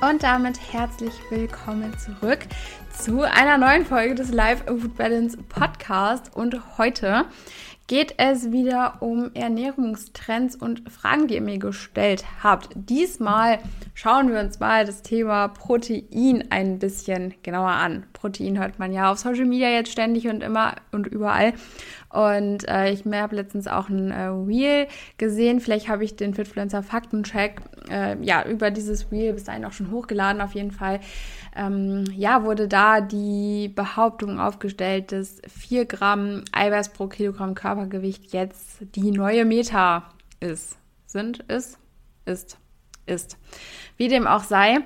Und damit herzlich willkommen zurück zu einer neuen Folge des Live Food Balance Podcast. Und heute geht es wieder um Ernährungstrends und Fragen, die ihr mir gestellt habt. Diesmal schauen wir uns mal das Thema Protein ein bisschen genauer an. Protein hört man ja auf Social Media jetzt ständig und immer und überall. Und äh, ich habe letztens auch ein äh, Reel gesehen. Vielleicht habe ich den Fitfluencer Faktencheck äh, ja über dieses Reel bis dahin auch schon hochgeladen. Auf jeden Fall ähm, ja, wurde da die Behauptung aufgestellt, dass 4 Gramm Eiweiß pro Kilogramm Körpergewicht jetzt die neue Meta ist. Sind, ist, ist, ist. Wie dem auch sei.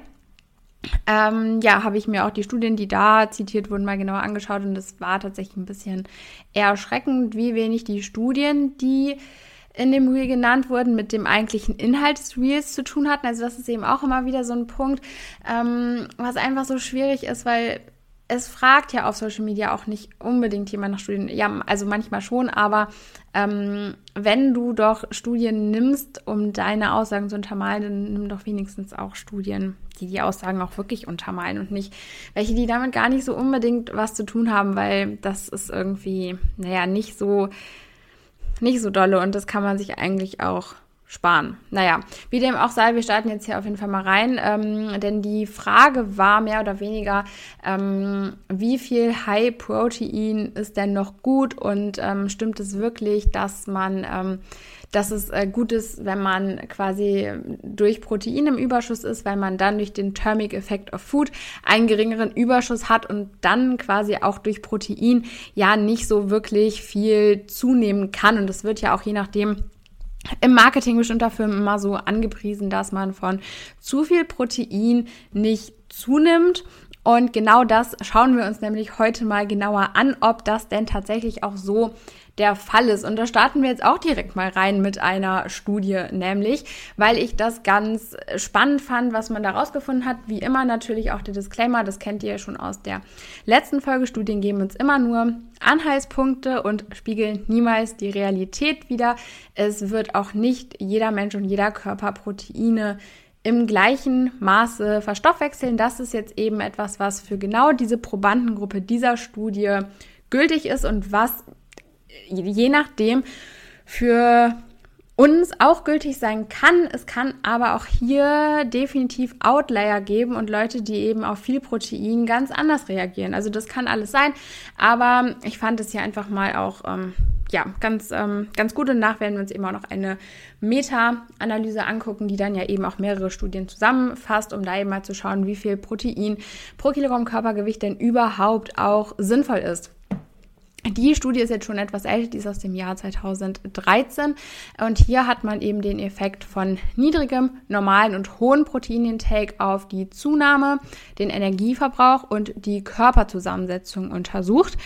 Ähm, ja, habe ich mir auch die Studien, die da zitiert wurden, mal genauer angeschaut und es war tatsächlich ein bisschen erschreckend, wie wenig die Studien, die in dem Reel genannt wurden, mit dem eigentlichen Inhalt des Reels zu tun hatten. Also das ist eben auch immer wieder so ein Punkt, ähm, was einfach so schwierig ist, weil es fragt ja auf Social Media auch nicht unbedingt jemand nach Studien. Ja, also manchmal schon, aber ähm, wenn du doch Studien nimmst, um deine Aussagen zu untermalen, dann nimm doch wenigstens auch Studien, die die Aussagen auch wirklich untermalen und nicht welche, die damit gar nicht so unbedingt was zu tun haben, weil das ist irgendwie, naja, nicht so nicht so dolle und das kann man sich eigentlich auch sparen. Naja, wie dem auch sei, wir starten jetzt hier auf jeden Fall mal rein, ähm, denn die Frage war mehr oder weniger, ähm, wie viel High Protein ist denn noch gut und ähm, stimmt es wirklich, dass man ähm, dass es äh, gut ist, wenn man quasi durch Protein im Überschuss ist, weil man dann durch den Thermic Effect of Food einen geringeren Überschuss hat und dann quasi auch durch Protein ja nicht so wirklich viel zunehmen kann. Und es wird ja auch je nachdem im Marketing bestimmter Firmen immer so angepriesen, dass man von zu viel Protein nicht zunimmt. Und genau das schauen wir uns nämlich heute mal genauer an, ob das denn tatsächlich auch so der Fall ist. Und da starten wir jetzt auch direkt mal rein mit einer Studie, nämlich, weil ich das ganz spannend fand, was man da rausgefunden hat. Wie immer natürlich auch der Disclaimer, das kennt ihr ja schon aus der letzten Folge. Studien geben uns immer nur Anhaltspunkte und spiegeln niemals die Realität wider. Es wird auch nicht jeder Mensch und jeder Körper Proteine im gleichen Maße verstoffwechseln. Das ist jetzt eben etwas, was für genau diese Probandengruppe dieser Studie gültig ist und was je nachdem für uns auch gültig sein kann. Es kann aber auch hier definitiv Outlier geben und Leute, die eben auf viel Protein ganz anders reagieren. Also das kann alles sein, aber ich fand es hier einfach mal auch ähm, ja ganz ähm, ganz gut und nach werden wir uns eben auch noch eine Meta-Analyse angucken, die dann ja eben auch mehrere Studien zusammenfasst, um da eben mal zu schauen, wie viel Protein pro Kilogramm Körpergewicht denn überhaupt auch sinnvoll ist. Die Studie ist jetzt schon etwas älter, die ist aus dem Jahr 2013 und hier hat man eben den Effekt von niedrigem, normalen und hohen Proteinintake auf die Zunahme, den Energieverbrauch und die Körperzusammensetzung untersucht.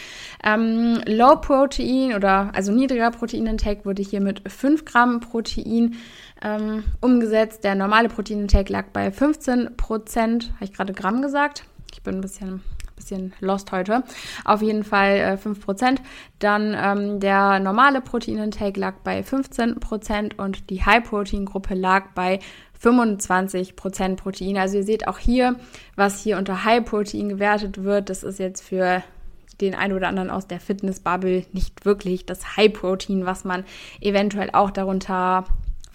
Ähm, Low Protein oder also niedriger Proteinintake wurde hier mit 5 Gramm Protein ähm, umgesetzt. Der normale Proteinintake lag bei 15 Prozent. Habe ich gerade Gramm gesagt? Ich bin ein bisschen bisschen lost heute. Auf jeden Fall äh, 5%. Dann ähm, der normale Proteinintake lag bei 15% und die High-Protein-Gruppe lag bei 25% Protein. Also ihr seht auch hier, was hier unter High-Protein gewertet wird. Das ist jetzt für den einen oder anderen aus der Fitness-Bubble nicht wirklich das High-Protein, was man eventuell auch darunter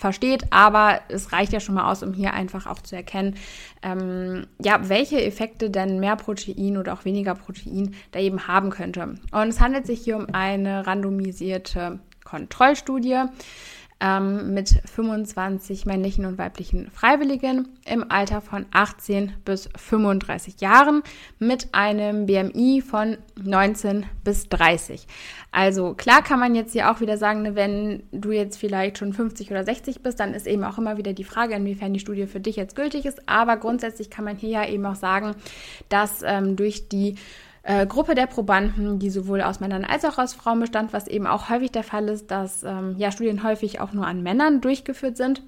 versteht, aber es reicht ja schon mal aus, um hier einfach auch zu erkennen, ähm, ja, welche Effekte denn mehr Protein oder auch weniger Protein da eben haben könnte. Und es handelt sich hier um eine randomisierte Kontrollstudie. Ähm, mit 25 männlichen und weiblichen Freiwilligen im Alter von 18 bis 35 Jahren mit einem BMI von 19 bis 30. Also klar kann man jetzt hier auch wieder sagen, ne, wenn du jetzt vielleicht schon 50 oder 60 bist, dann ist eben auch immer wieder die Frage, inwiefern die Studie für dich jetzt gültig ist. Aber grundsätzlich kann man hier ja eben auch sagen, dass ähm, durch die äh, Gruppe der Probanden, die sowohl aus Männern als auch aus Frauen bestand, was eben auch häufig der Fall ist, dass ähm, ja Studien häufig auch nur an Männern durchgeführt sind.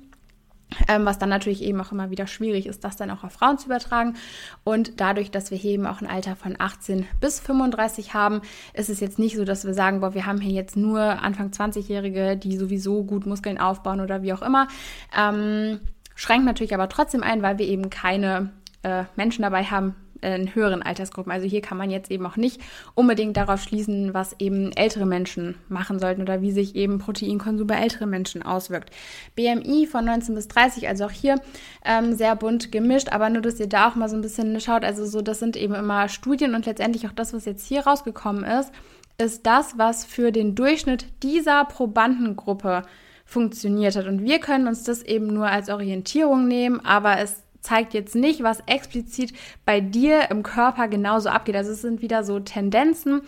Ähm, was dann natürlich eben auch immer wieder schwierig ist, das dann auch auf Frauen zu übertragen. Und dadurch, dass wir hier eben auch ein Alter von 18 bis 35 haben, ist es jetzt nicht so, dass wir sagen, boah, wir haben hier jetzt nur Anfang 20-Jährige, die sowieso gut Muskeln aufbauen oder wie auch immer. Ähm, schränkt natürlich aber trotzdem ein, weil wir eben keine äh, Menschen dabei haben, in höheren Altersgruppen. Also hier kann man jetzt eben auch nicht unbedingt darauf schließen, was eben ältere Menschen machen sollten oder wie sich eben Proteinkonsum bei älteren Menschen auswirkt. BMI von 19 bis 30, also auch hier ähm, sehr bunt gemischt, aber nur, dass ihr da auch mal so ein bisschen schaut. Also so, das sind eben immer Studien und letztendlich auch das, was jetzt hier rausgekommen ist, ist das, was für den Durchschnitt dieser Probandengruppe funktioniert hat. Und wir können uns das eben nur als Orientierung nehmen, aber es zeigt jetzt nicht, was explizit bei dir im Körper genauso abgeht. Also es sind wieder so Tendenzen,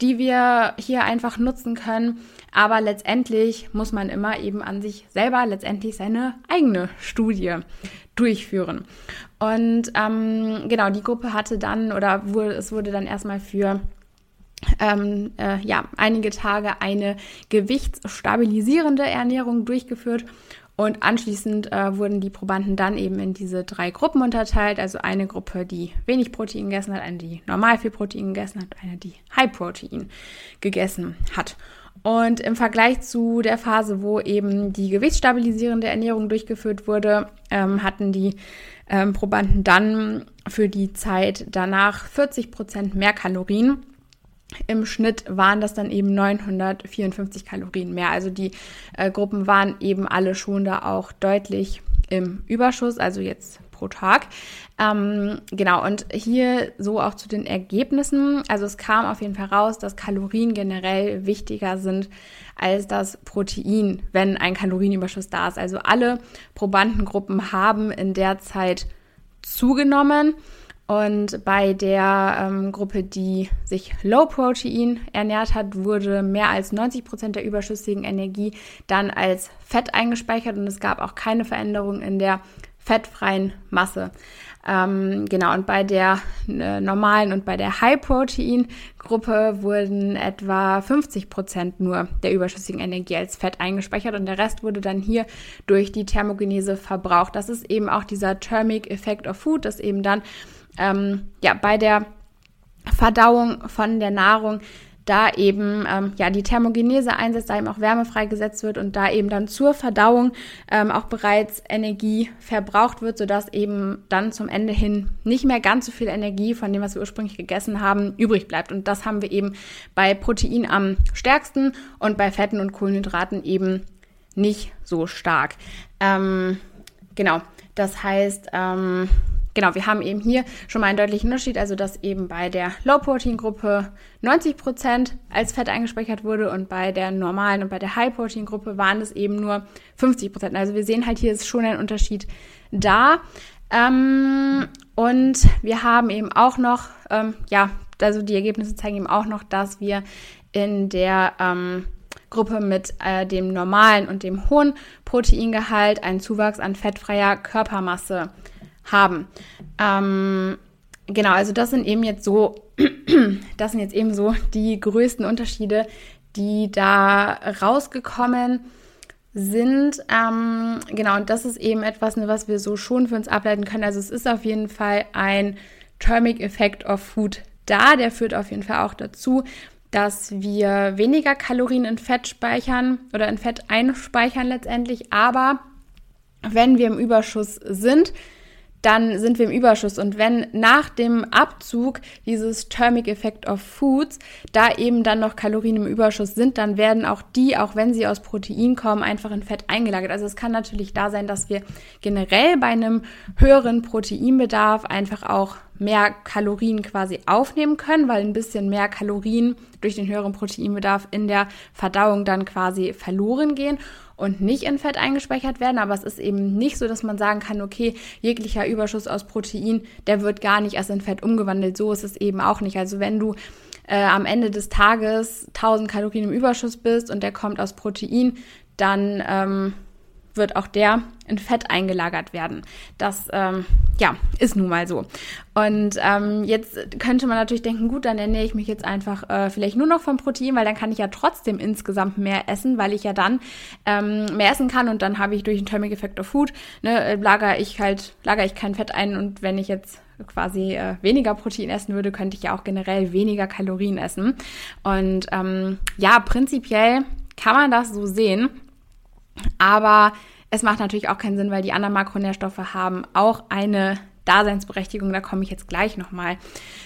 die wir hier einfach nutzen können. Aber letztendlich muss man immer eben an sich selber letztendlich seine eigene Studie durchführen. Und ähm, genau, die Gruppe hatte dann oder wurde, es wurde dann erstmal für ähm, äh, ja, einige Tage eine gewichtsstabilisierende Ernährung durchgeführt und anschließend äh, wurden die Probanden dann eben in diese drei Gruppen unterteilt. Also eine Gruppe, die wenig Protein gegessen hat, eine, die normal viel Protein gegessen hat, eine, die High Protein gegessen hat. Und im Vergleich zu der Phase, wo eben die gewichtsstabilisierende Ernährung durchgeführt wurde, ähm, hatten die ähm, Probanden dann für die Zeit danach 40 Prozent mehr Kalorien im Schnitt waren das dann eben 954 Kalorien mehr. Also die äh, Gruppen waren eben alle schon da auch deutlich im Überschuss, also jetzt pro Tag. Ähm, genau, und hier so auch zu den Ergebnissen. Also es kam auf jeden Fall raus, dass Kalorien generell wichtiger sind als das Protein, wenn ein Kalorienüberschuss da ist. Also alle Probandengruppen haben in der Zeit zugenommen. Und bei der ähm, Gruppe, die sich Low Protein ernährt hat, wurde mehr als 90 Prozent der überschüssigen Energie dann als Fett eingespeichert und es gab auch keine Veränderung in der fettfreien Masse. Ähm, genau, und bei der äh, normalen und bei der High-Protein-Gruppe wurden etwa 50 Prozent nur der überschüssigen Energie als Fett eingespeichert und der Rest wurde dann hier durch die Thermogenese verbraucht. Das ist eben auch dieser Thermic Effect of Food, dass eben dann ähm, ja, bei der Verdauung von der Nahrung da eben ähm, ja die Thermogenese einsetzt, da eben auch Wärme freigesetzt wird und da eben dann zur Verdauung ähm, auch bereits Energie verbraucht wird, sodass eben dann zum Ende hin nicht mehr ganz so viel Energie von dem, was wir ursprünglich gegessen haben, übrig bleibt. Und das haben wir eben bei Protein am stärksten und bei Fetten und Kohlenhydraten eben nicht so stark. Ähm, genau, das heißt, ähm, genau, wir haben eben hier schon mal einen deutlichen Unterschied, also dass eben bei der Low-Protein-Gruppe 90 Prozent als Fett eingespeichert wurde und bei der normalen und bei der High-Protein-Gruppe waren es eben nur 50%. Prozent. Also wir sehen halt hier ist schon ein Unterschied da. Ähm, und wir haben eben auch noch, ähm, ja, also die Ergebnisse zeigen eben auch noch, dass wir in der ähm, Gruppe mit äh, dem normalen und dem hohen Proteingehalt einen Zuwachs an fettfreier Körpermasse haben. Ähm, genau, also das sind eben jetzt so, das sind jetzt eben so die größten Unterschiede, die da rausgekommen sind. Ähm, genau, und das ist eben etwas, ne, was wir so schon für uns ableiten können. Also es ist auf jeden Fall ein Thermic Effect of Food da. Der führt auf jeden Fall auch dazu, dass wir weniger Kalorien in Fett speichern oder in Fett einspeichern letztendlich. Aber wenn wir im Überschuss sind, dann sind wir im Überschuss. Und wenn nach dem Abzug dieses Thermic Effect of Foods da eben dann noch Kalorien im Überschuss sind, dann werden auch die, auch wenn sie aus Protein kommen, einfach in Fett eingelagert. Also es kann natürlich da sein, dass wir generell bei einem höheren Proteinbedarf einfach auch mehr Kalorien quasi aufnehmen können, weil ein bisschen mehr Kalorien durch den höheren Proteinbedarf in der Verdauung dann quasi verloren gehen. Und nicht in Fett eingespeichert werden. Aber es ist eben nicht so, dass man sagen kann, okay, jeglicher Überschuss aus Protein, der wird gar nicht erst in Fett umgewandelt. So ist es eben auch nicht. Also wenn du äh, am Ende des Tages 1000 Kalorien im Überschuss bist und der kommt aus Protein, dann ähm, wird auch der in Fett eingelagert werden. Das ähm, ja ist nun mal so. Und ähm, jetzt könnte man natürlich denken, gut, dann ernähre ich mich jetzt einfach äh, vielleicht nur noch vom Protein, weil dann kann ich ja trotzdem insgesamt mehr essen, weil ich ja dann ähm, mehr essen kann und dann habe ich durch den Thermic Effect of Food ne, lagere ich halt lagere ich kein Fett ein und wenn ich jetzt quasi äh, weniger Protein essen würde, könnte ich ja auch generell weniger Kalorien essen. Und ähm, ja, prinzipiell kann man das so sehen. Aber es macht natürlich auch keinen Sinn, weil die anderen Makronährstoffe haben auch eine Daseinsberechtigung. Da komme ich jetzt gleich nochmal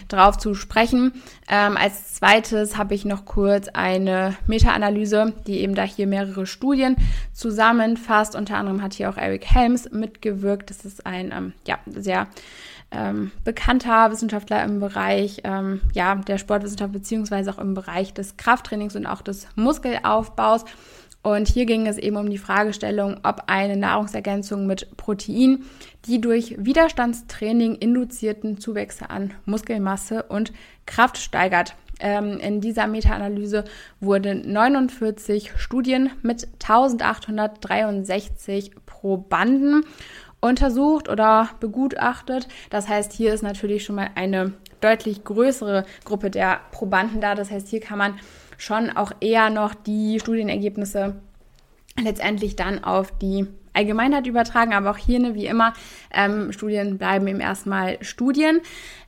drauf zu sprechen. Ähm, als zweites habe ich noch kurz eine Meta-Analyse, die eben da hier mehrere Studien zusammenfasst. Unter anderem hat hier auch Eric Helms mitgewirkt. Das ist ein ähm, ja, sehr ähm, bekannter Wissenschaftler im Bereich ähm, ja, der Sportwissenschaft beziehungsweise auch im Bereich des Krafttrainings und auch des Muskelaufbaus. Und hier ging es eben um die Fragestellung, ob eine Nahrungsergänzung mit Protein die durch Widerstandstraining induzierten Zuwächse an Muskelmasse und Kraft steigert. Ähm, in dieser Meta-Analyse wurden 49 Studien mit 1863 Probanden untersucht oder begutachtet. Das heißt, hier ist natürlich schon mal eine deutlich größere Gruppe der Probanden da. Das heißt, hier kann man schon auch eher noch die Studienergebnisse letztendlich dann auf die Allgemeinheit übertragen, aber auch hier, ne, wie immer, ähm, Studien bleiben eben erstmal Studien.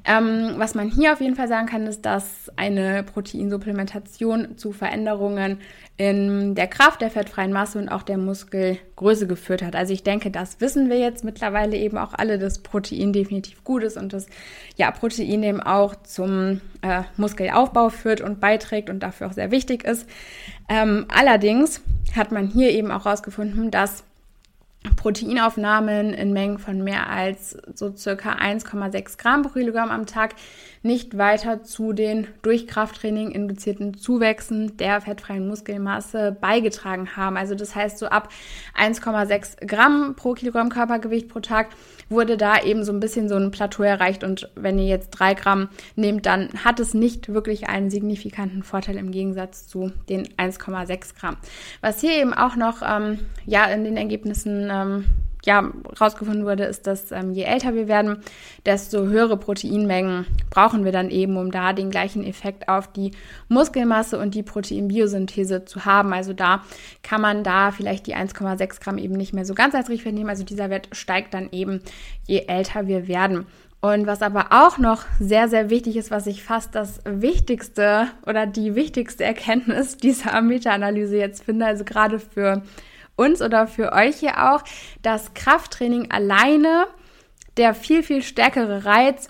Ähm, was man hier auf jeden Fall sagen kann, ist, dass eine Proteinsupplementation zu Veränderungen in der Kraft, der fettfreien Masse und auch der Muskelgröße geführt hat. Also ich denke, das wissen wir jetzt mittlerweile eben auch alle, dass Protein definitiv gut ist und dass ja Protein eben auch zum äh, Muskelaufbau führt und beiträgt und dafür auch sehr wichtig ist. Ähm, allerdings hat man hier eben auch herausgefunden, dass Proteinaufnahmen in Mengen von mehr als so circa 1,6 Gramm pro Kilogramm am Tag nicht weiter zu den durch Krafttraining induzierten Zuwächsen der fettfreien Muskelmasse beigetragen haben. Also das heißt, so ab 1,6 Gramm pro Kilogramm Körpergewicht pro Tag wurde da eben so ein bisschen so ein Plateau erreicht. Und wenn ihr jetzt drei Gramm nehmt, dann hat es nicht wirklich einen signifikanten Vorteil im Gegensatz zu den 1,6 Gramm. Was hier eben auch noch ähm, ja in den Ergebnissen ähm, ja, rausgefunden wurde, ist, dass ähm, je älter wir werden, desto höhere Proteinmengen brauchen wir dann eben, um da den gleichen Effekt auf die Muskelmasse und die Proteinbiosynthese zu haben. Also da kann man da vielleicht die 1,6 Gramm eben nicht mehr so ganz als Richtwert nehmen. Also dieser Wert steigt dann eben, je älter wir werden. Und was aber auch noch sehr, sehr wichtig ist, was ich fast das wichtigste oder die wichtigste Erkenntnis dieser Meta-Analyse jetzt finde, also gerade für uns oder für euch hier auch, dass Krafttraining alleine der viel, viel stärkere Reiz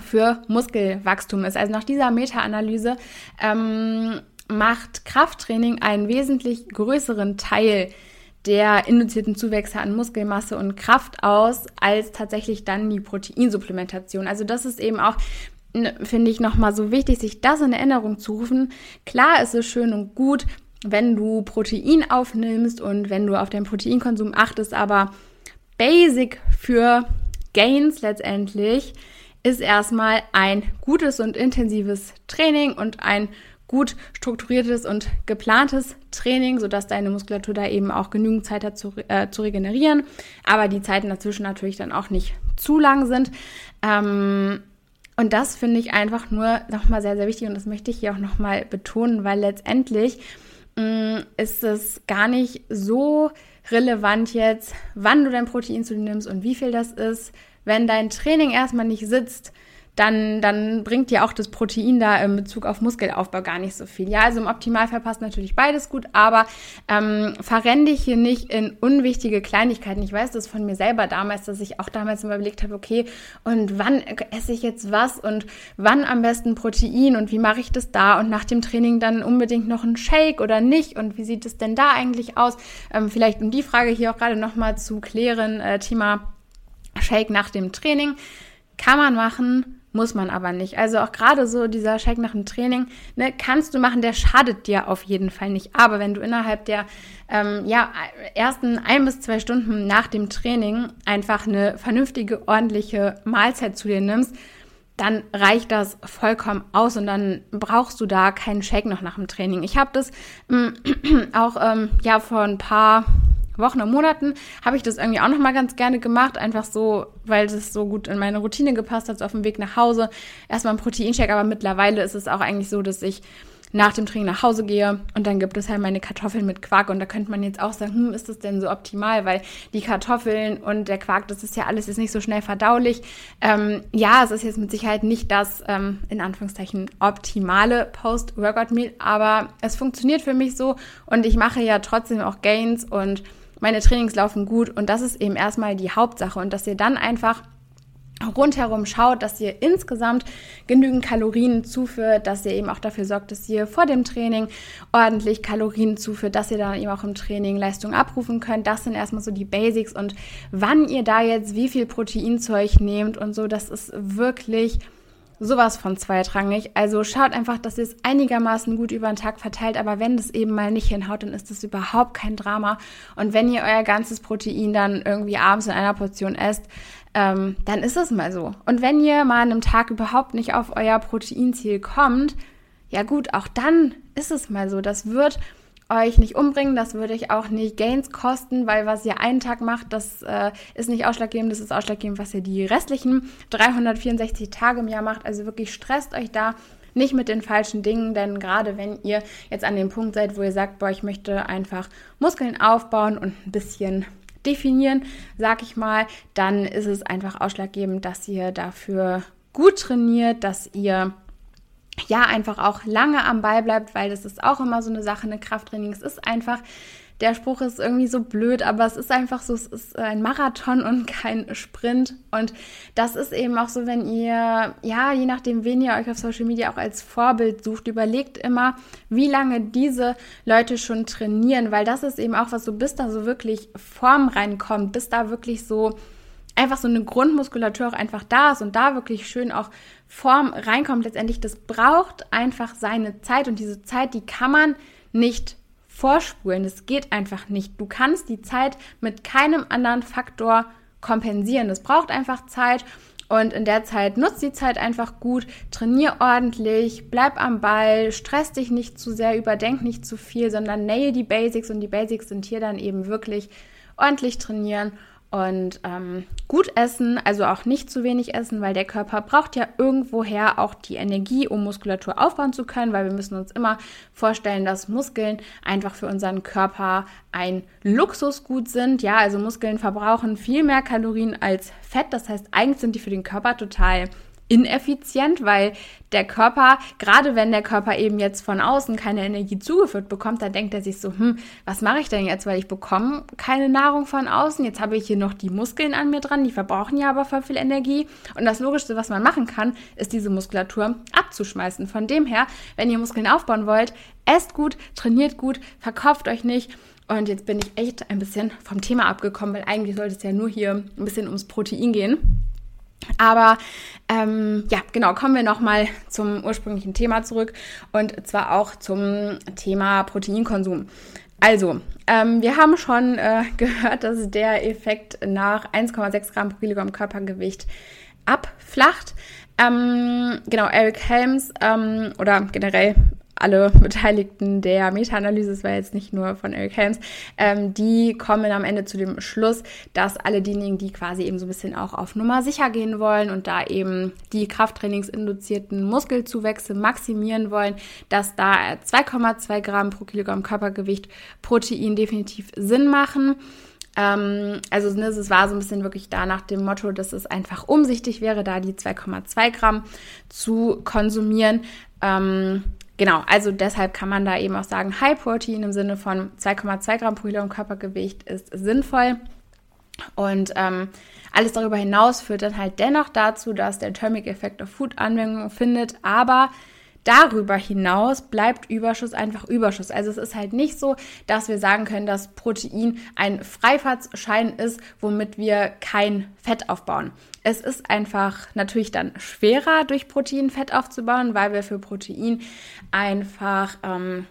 für Muskelwachstum ist. Also nach dieser Meta-Analyse ähm, macht Krafttraining einen wesentlich größeren Teil der induzierten Zuwächse an Muskelmasse und Kraft aus, als tatsächlich dann die Proteinsupplementation. Also das ist eben auch finde ich nochmal so wichtig, sich das in Erinnerung zu rufen. Klar ist es schön und gut, wenn du Protein aufnimmst und wenn du auf deinen Proteinkonsum achtest, aber basic für Gains letztendlich ist erstmal ein gutes und intensives Training und ein gut strukturiertes und geplantes Training, sodass deine Muskulatur da eben auch genügend Zeit hat zu, äh, zu regenerieren, aber die Zeiten dazwischen natürlich dann auch nicht zu lang sind. Ähm, und das finde ich einfach nur nochmal sehr, sehr wichtig und das möchte ich hier auch nochmal betonen, weil letztendlich ist es gar nicht so relevant jetzt, wann du dein Protein zu dir nimmst und wie viel das ist. Wenn dein Training erstmal nicht sitzt, dann, dann bringt dir auch das Protein da in Bezug auf Muskelaufbau gar nicht so viel. Ja, also im Optimalfall passt natürlich beides gut, aber ähm, verrenn dich hier nicht in unwichtige Kleinigkeiten. Ich weiß das von mir selber damals, dass ich auch damals immer überlegt habe, okay, und wann esse ich jetzt was und wann am besten Protein und wie mache ich das da und nach dem Training dann unbedingt noch ein Shake oder nicht und wie sieht es denn da eigentlich aus? Ähm, vielleicht um die Frage hier auch gerade nochmal zu klären, äh, Thema Shake nach dem Training. Kann man machen, muss man aber nicht. Also auch gerade so dieser Shake nach dem Training, ne, kannst du machen, der schadet dir auf jeden Fall nicht. Aber wenn du innerhalb der ähm, ja, ersten ein bis zwei Stunden nach dem Training einfach eine vernünftige, ordentliche Mahlzeit zu dir nimmst, dann reicht das vollkommen aus und dann brauchst du da keinen Shake noch nach dem Training. Ich habe das ähm, auch ähm, ja vor ein paar Wochen und Monaten habe ich das irgendwie auch noch mal ganz gerne gemacht, einfach so, weil das so gut in meine Routine gepasst hat, so auf dem Weg nach Hause. Erstmal ein Proteinshake, aber mittlerweile ist es auch eigentlich so, dass ich nach dem Training nach Hause gehe und dann gibt es halt meine Kartoffeln mit Quark und da könnte man jetzt auch sagen, hm, ist das denn so optimal, weil die Kartoffeln und der Quark, das ist ja alles ist nicht so schnell verdaulich. Ähm, ja, es ist jetzt mit Sicherheit nicht das ähm, in Anführungszeichen optimale Post-Workout-Meal, aber es funktioniert für mich so und ich mache ja trotzdem auch Gains und meine Trainings laufen gut und das ist eben erstmal die Hauptsache und dass ihr dann einfach rundherum schaut, dass ihr insgesamt genügend Kalorien zuführt, dass ihr eben auch dafür sorgt, dass ihr vor dem Training ordentlich Kalorien zuführt, dass ihr dann eben auch im Training Leistung abrufen könnt. Das sind erstmal so die Basics und wann ihr da jetzt wie viel Proteinzeug nehmt und so, das ist wirklich sowas von zweitrangig. Also schaut einfach, dass ihr es einigermaßen gut über den Tag verteilt, aber wenn das eben mal nicht hinhaut, dann ist das überhaupt kein Drama. Und wenn ihr euer ganzes Protein dann irgendwie abends in einer Portion esst, ähm, dann ist es mal so. Und wenn ihr mal an einem Tag überhaupt nicht auf euer Proteinziel kommt, ja gut, auch dann ist es mal so. Das wird euch nicht umbringen, das würde euch auch nicht Gains kosten, weil was ihr einen Tag macht, das äh, ist nicht ausschlaggebend, das ist ausschlaggebend, was ihr die restlichen 364 Tage im Jahr macht. Also wirklich stresst euch da nicht mit den falschen Dingen, denn gerade wenn ihr jetzt an dem Punkt seid, wo ihr sagt, boah, ich möchte einfach Muskeln aufbauen und ein bisschen definieren, sag ich mal, dann ist es einfach ausschlaggebend, dass ihr dafür gut trainiert, dass ihr ja einfach auch lange am Ball bleibt, weil das ist auch immer so eine Sache, eine Krafttraining. Es ist einfach, der Spruch ist irgendwie so blöd, aber es ist einfach so, es ist ein Marathon und kein Sprint. Und das ist eben auch so, wenn ihr, ja, je nachdem, wen ihr euch auf Social Media auch als Vorbild sucht, überlegt immer, wie lange diese Leute schon trainieren, weil das ist eben auch was so, bis da so wirklich Form reinkommt, bis da wirklich so einfach so eine Grundmuskulatur auch einfach da ist und da wirklich schön auch Form reinkommt. Letztendlich, das braucht einfach seine Zeit und diese Zeit, die kann man nicht vorspulen. Das geht einfach nicht. Du kannst die Zeit mit keinem anderen Faktor kompensieren. Das braucht einfach Zeit. Und in der Zeit nutzt die Zeit einfach gut, trainier ordentlich, bleib am Ball, stress dich nicht zu sehr, überdenk nicht zu viel, sondern nail die Basics und die Basics sind hier dann eben wirklich ordentlich trainieren und ähm, gut essen, also auch nicht zu wenig essen, weil der Körper braucht ja irgendwoher auch die Energie, um Muskulatur aufbauen zu können, weil wir müssen uns immer vorstellen, dass Muskeln einfach für unseren Körper ein Luxusgut sind. Ja, also Muskeln verbrauchen viel mehr Kalorien als Fett. Das heißt, eigentlich sind die für den Körper total ineffizient, weil der Körper, gerade wenn der Körper eben jetzt von außen keine Energie zugeführt bekommt, dann denkt er sich so, hm, was mache ich denn jetzt, weil ich bekomme keine Nahrung von außen. Jetzt habe ich hier noch die Muskeln an mir dran, die verbrauchen ja aber voll viel Energie. Und das Logischste, was man machen kann, ist diese Muskulatur abzuschmeißen. Von dem her, wenn ihr Muskeln aufbauen wollt, esst gut, trainiert gut, verkauft euch nicht. Und jetzt bin ich echt ein bisschen vom Thema abgekommen, weil eigentlich sollte es ja nur hier ein bisschen ums Protein gehen. Aber ähm, ja, genau, kommen wir nochmal zum ursprünglichen Thema zurück und zwar auch zum Thema Proteinkonsum. Also, ähm, wir haben schon äh, gehört, dass der Effekt nach 1,6 Gramm pro Kilogramm Körpergewicht abflacht. Ähm, genau, Eric Helms ähm, oder generell alle Beteiligten der Meta-Analyse, es war jetzt nicht nur von Eric Helms, ähm, die kommen am Ende zu dem Schluss, dass alle diejenigen, die quasi eben so ein bisschen auch auf Nummer sicher gehen wollen und da eben die Krafttrainingsinduzierten Muskelzuwächse maximieren wollen, dass da 2,2 Gramm pro Kilogramm Körpergewicht Protein definitiv Sinn machen ähm, also ne, es war so ein bisschen wirklich da nach dem Motto, dass es einfach umsichtig wäre, da die 2,2 Gramm zu konsumieren. Ähm, Genau, also deshalb kann man da eben auch sagen, High Protein im Sinne von 2,2 Gramm pro Kilogramm Körpergewicht ist sinnvoll. Und ähm, alles darüber hinaus führt dann halt dennoch dazu, dass der Thermic Effect auf Food Anwendung findet, aber darüber hinaus bleibt Überschuss einfach Überschuss. Also es ist halt nicht so, dass wir sagen können, dass Protein ein Freifahrtschein ist, womit wir kein Fett aufbauen. Es ist einfach natürlich dann schwerer, durch Protein Fett aufzubauen, weil wir für Protein einfach ähm,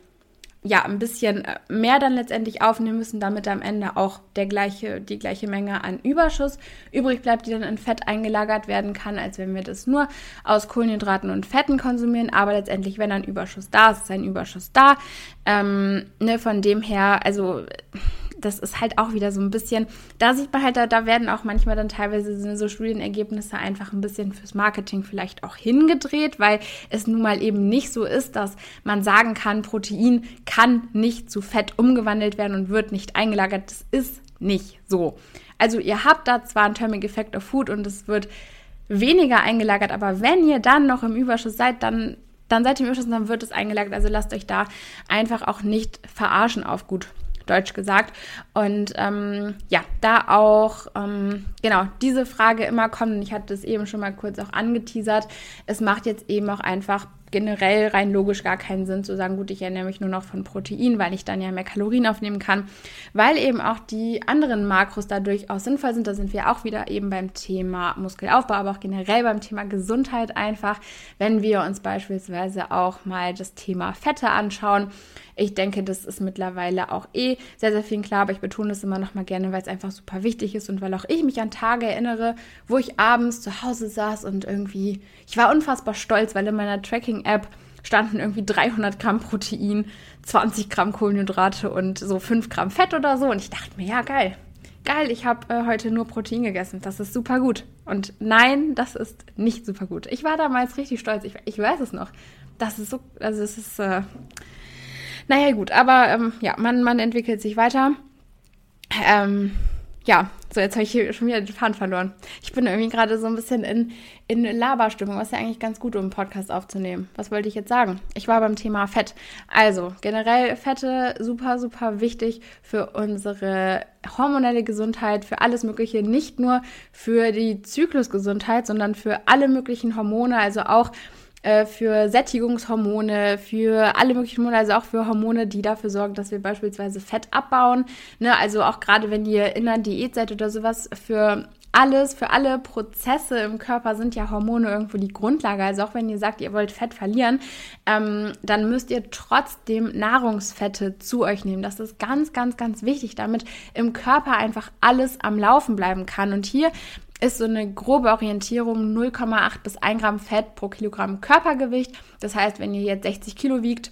ja, ein bisschen äh, mehr dann letztendlich aufnehmen müssen, damit am Ende auch der gleiche, die gleiche Menge an Überschuss übrig bleibt, die dann in Fett eingelagert werden kann, als wenn wir das nur aus Kohlenhydraten und Fetten konsumieren. Aber letztendlich, wenn ein Überschuss da ist, ist ein Überschuss da. Ähm, ne, von dem her, also das ist halt auch wieder so ein bisschen, da sieht man halt, da, da werden auch manchmal dann teilweise so Studienergebnisse einfach ein bisschen fürs Marketing vielleicht auch hingedreht, weil es nun mal eben nicht so ist, dass man sagen kann, Protein kann nicht zu Fett umgewandelt werden und wird nicht eingelagert. Das ist nicht so. Also ihr habt da zwar einen Thermic Effect of Food und es wird weniger eingelagert, aber wenn ihr dann noch im Überschuss seid, dann dann seid ihr im Überschuss und dann wird es eingelagert. Also lasst euch da einfach auch nicht verarschen auf gut Deutsch gesagt. Und ähm, ja, da auch ähm, genau diese Frage immer kommt, und ich hatte es eben schon mal kurz auch angeteasert, es macht jetzt eben auch einfach generell rein logisch gar keinen Sinn zu sagen, gut, ich ernähre mich nur noch von Protein, weil ich dann ja mehr Kalorien aufnehmen kann, weil eben auch die anderen Makros da durchaus sinnvoll sind. Da sind wir auch wieder eben beim Thema Muskelaufbau, aber auch generell beim Thema Gesundheit einfach, wenn wir uns beispielsweise auch mal das Thema Fette anschauen. Ich denke, das ist mittlerweile auch eh sehr, sehr vielen klar, aber ich betone es immer noch mal gerne, weil es einfach super wichtig ist und weil auch ich mich an Tage erinnere, wo ich abends zu Hause saß und irgendwie, ich war unfassbar stolz, weil in meiner Tracking-App standen irgendwie 300 Gramm Protein, 20 Gramm Kohlenhydrate und so 5 Gramm Fett oder so. Und ich dachte mir, ja, geil. Geil, ich habe äh, heute nur Protein gegessen. Das ist super gut. Und nein, das ist nicht super gut. Ich war damals richtig stolz. Ich, ich weiß es noch. Das ist so, also es ist, äh, naja, gut, aber ähm, ja, man, man entwickelt sich weiter. Ähm, ja, so jetzt habe ich hier schon wieder den Faden verloren. Ich bin irgendwie gerade so ein bisschen in, in Laberstimmung, was ja eigentlich ganz gut, um einen Podcast aufzunehmen. Was wollte ich jetzt sagen? Ich war beim Thema Fett. Also, generell Fette super, super wichtig für unsere hormonelle Gesundheit, für alles Mögliche, nicht nur für die Zyklusgesundheit, sondern für alle möglichen Hormone, also auch äh, für Sättigungshormone, für alle möglichen Hormone, also auch für Hormone, die dafür sorgen, dass wir beispielsweise Fett abbauen. Ne? Also auch gerade wenn ihr in einer Diät seid oder sowas, für alles, für alle Prozesse im Körper sind ja Hormone irgendwo die Grundlage. Also auch wenn ihr sagt, ihr wollt Fett verlieren, ähm, dann müsst ihr trotzdem Nahrungsfette zu euch nehmen. Das ist ganz, ganz, ganz wichtig, damit im Körper einfach alles am Laufen bleiben kann. Und hier ist so eine grobe Orientierung 0,8 bis 1 Gramm Fett pro Kilogramm Körpergewicht. Das heißt, wenn ihr jetzt 60 Kilo wiegt,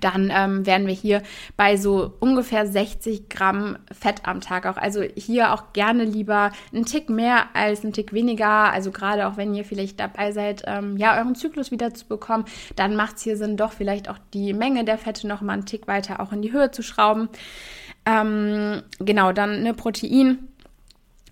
dann ähm, wären wir hier bei so ungefähr 60 Gramm Fett am Tag auch. Also hier auch gerne lieber einen Tick mehr als einen Tick weniger. Also gerade auch wenn ihr vielleicht dabei seid, ähm, ja, euren Zyklus wieder zu bekommen, dann macht es hier Sinn, doch vielleicht auch die Menge der Fette noch mal einen Tick weiter auch in die Höhe zu schrauben. Ähm, genau, dann eine Protein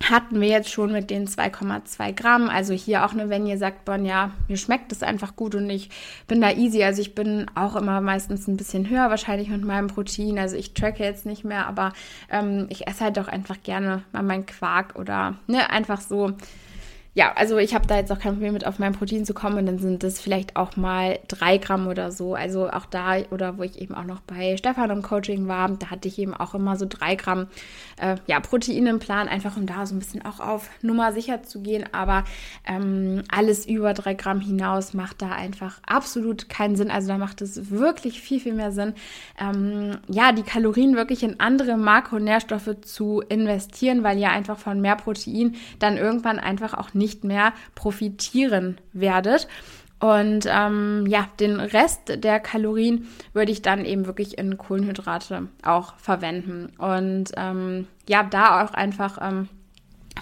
hatten wir jetzt schon mit den 2,2 Gramm. Also hier auch nur, wenn ihr sagt, bon, ja, mir schmeckt es einfach gut und ich bin da easy. Also ich bin auch immer meistens ein bisschen höher wahrscheinlich mit meinem Protein. Also ich tracke jetzt nicht mehr, aber ähm, ich esse halt doch einfach gerne mal meinen Quark oder ne, einfach so ja, also ich habe da jetzt auch kein Problem mit, auf mein Protein zu kommen. Und dann sind das vielleicht auch mal drei Gramm oder so. Also auch da, oder wo ich eben auch noch bei Stefan im Coaching war, da hatte ich eben auch immer so drei Gramm äh, ja, Protein im Plan, einfach um da so ein bisschen auch auf Nummer sicher zu gehen. Aber ähm, alles über drei Gramm hinaus macht da einfach absolut keinen Sinn. Also da macht es wirklich viel, viel mehr Sinn, ähm, ja, die Kalorien wirklich in andere Makronährstoffe zu investieren, weil ihr einfach von mehr Protein dann irgendwann einfach auch nicht nicht mehr profitieren werdet. Und ähm, ja, den Rest der Kalorien würde ich dann eben wirklich in Kohlenhydrate auch verwenden. Und ähm, ja, da auch einfach ähm,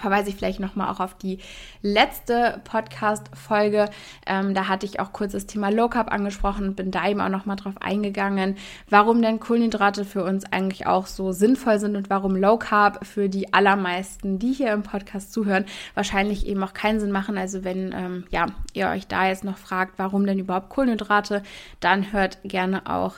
verweise ich vielleicht nochmal auch auf die letzte Podcast-Folge. Ähm, da hatte ich auch kurz das Thema Low Carb angesprochen und bin da eben auch nochmal drauf eingegangen, warum denn Kohlenhydrate für uns eigentlich auch so sinnvoll sind und warum Low Carb für die allermeisten, die hier im Podcast zuhören, wahrscheinlich eben auch keinen Sinn machen. Also wenn ähm, ja, ihr euch da jetzt noch fragt, warum denn überhaupt Kohlenhydrate, dann hört gerne auch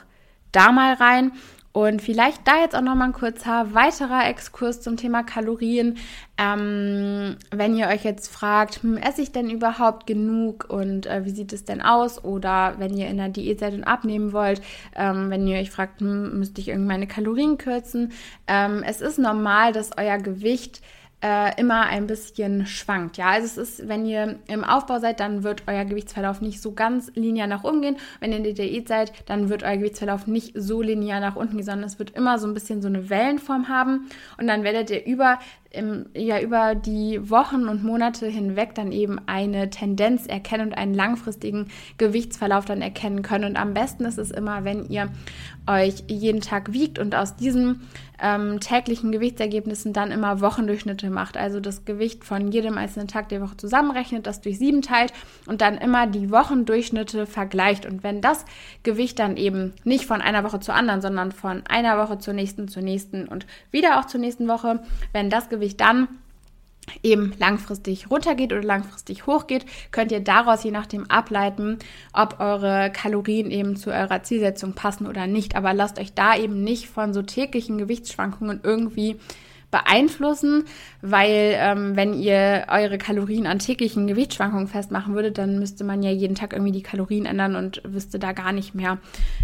da mal rein. Und vielleicht da jetzt auch noch mal ein kurzer weiterer Exkurs zum Thema Kalorien. Ähm, wenn ihr euch jetzt fragt, hm, esse ich denn überhaupt genug und äh, wie sieht es denn aus? Oder wenn ihr in der Diät seid und abnehmen wollt, ähm, wenn ihr euch fragt, hm, müsste ich irgendwie meine Kalorien kürzen? Ähm, es ist normal, dass euer Gewicht äh, immer ein bisschen schwankt. Ja, also es ist, wenn ihr im Aufbau seid, dann wird euer Gewichtsverlauf nicht so ganz linear nach oben gehen. Wenn ihr in der Diät seid, dann wird euer Gewichtsverlauf nicht so linear nach unten gehen, sondern es wird immer so ein bisschen so eine Wellenform haben und dann werdet ihr über im, ja über die Wochen und Monate hinweg dann eben eine Tendenz erkennen und einen langfristigen Gewichtsverlauf dann erkennen können. Und am besten ist es immer, wenn ihr euch jeden Tag wiegt und aus diesen ähm, täglichen Gewichtsergebnissen dann immer Wochendurchschnitte macht. Also das Gewicht von jedem einzelnen Tag der Woche zusammenrechnet, das durch sieben teilt und dann immer die Wochendurchschnitte vergleicht. Und wenn das Gewicht dann eben nicht von einer Woche zur anderen, sondern von einer Woche zur nächsten, zur nächsten und wieder auch zur nächsten Woche, wenn das Gewicht Gewicht dann eben langfristig runtergeht oder langfristig hochgeht, könnt ihr daraus je nachdem ableiten, ob eure Kalorien eben zu eurer Zielsetzung passen oder nicht. Aber lasst euch da eben nicht von so täglichen Gewichtsschwankungen irgendwie beeinflussen, weil ähm, wenn ihr eure Kalorien an täglichen Gewichtsschwankungen festmachen würdet, dann müsste man ja jeden Tag irgendwie die Kalorien ändern und wüsste da gar nicht mehr,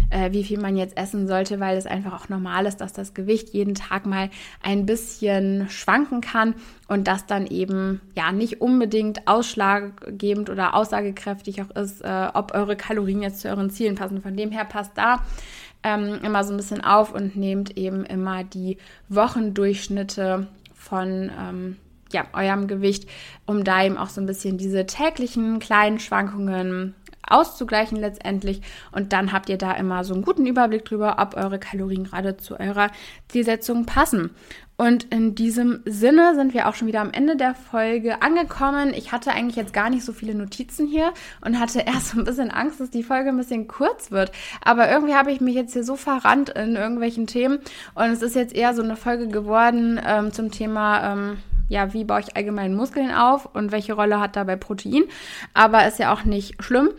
äh, wie viel man jetzt essen sollte, weil es einfach auch normal ist, dass das Gewicht jeden Tag mal ein bisschen schwanken kann und das dann eben ja nicht unbedingt ausschlaggebend oder aussagekräftig auch ist, äh, ob eure Kalorien jetzt zu euren Zielen passen. Von dem her passt da ähm, immer so ein bisschen auf und nehmt eben immer die Wochendurchschnitte von ähm, ja, eurem Gewicht, um da eben auch so ein bisschen diese täglichen kleinen Schwankungen auszugleichen letztendlich. Und dann habt ihr da immer so einen guten Überblick drüber, ob eure Kalorien gerade zu eurer Zielsetzung passen. Und in diesem Sinne sind wir auch schon wieder am Ende der Folge angekommen. Ich hatte eigentlich jetzt gar nicht so viele Notizen hier und hatte erst so ein bisschen Angst, dass die Folge ein bisschen kurz wird. Aber irgendwie habe ich mich jetzt hier so verrannt in irgendwelchen Themen und es ist jetzt eher so eine Folge geworden ähm, zum Thema. Ähm, ja, wie baue ich allgemein Muskeln auf und welche Rolle hat dabei Protein. Aber ist ja auch nicht schlimm.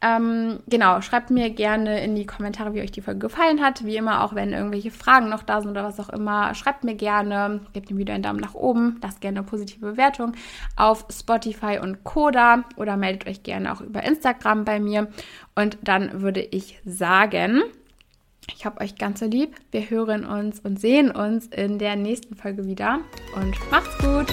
Ähm, genau, schreibt mir gerne in die Kommentare, wie euch die Folge gefallen hat. Wie immer, auch wenn irgendwelche Fragen noch da sind oder was auch immer, schreibt mir gerne, gebt dem Video einen Daumen nach oben, lasst gerne eine positive Bewertung auf Spotify und Koda oder meldet euch gerne auch über Instagram bei mir. Und dann würde ich sagen, ich habe euch ganz so lieb. Wir hören uns und sehen uns in der nächsten Folge wieder und macht's gut!